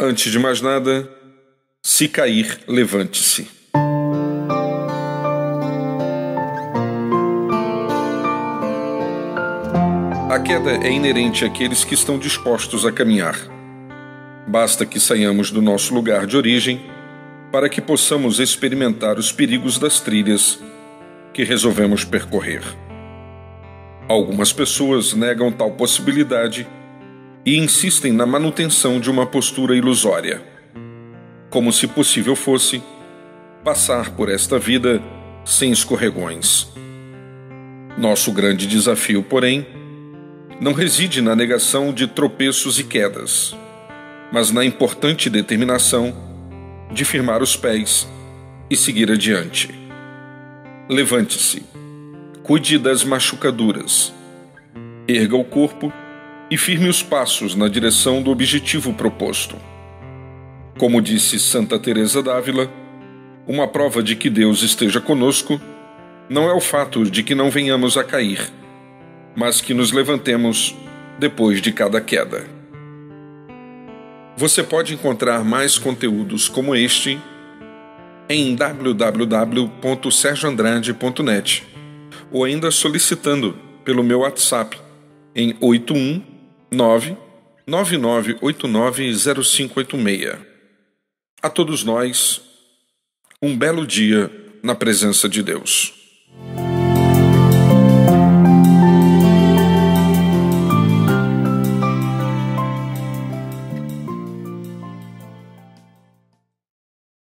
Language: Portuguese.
Antes de mais nada, se cair, levante-se. A queda é inerente àqueles que estão dispostos a caminhar. Basta que saiamos do nosso lugar de origem para que possamos experimentar os perigos das trilhas que resolvemos percorrer. Algumas pessoas negam tal possibilidade e insistem na manutenção de uma postura ilusória, como se possível fosse passar por esta vida sem escorregões. Nosso grande desafio, porém, não reside na negação de tropeços e quedas, mas na importante determinação de firmar os pés e seguir adiante. Levante-se, cuide das machucaduras, erga o corpo e firme os passos na direção do objetivo proposto. Como disse Santa Teresa d'Ávila, uma prova de que Deus esteja conosco não é o fato de que não venhamos a cair, mas que nos levantemos depois de cada queda. Você pode encontrar mais conteúdos como este em www.sergioandrade.net ou ainda solicitando pelo meu WhatsApp em 81 999890586. A todos nós, um belo dia na presença de Deus.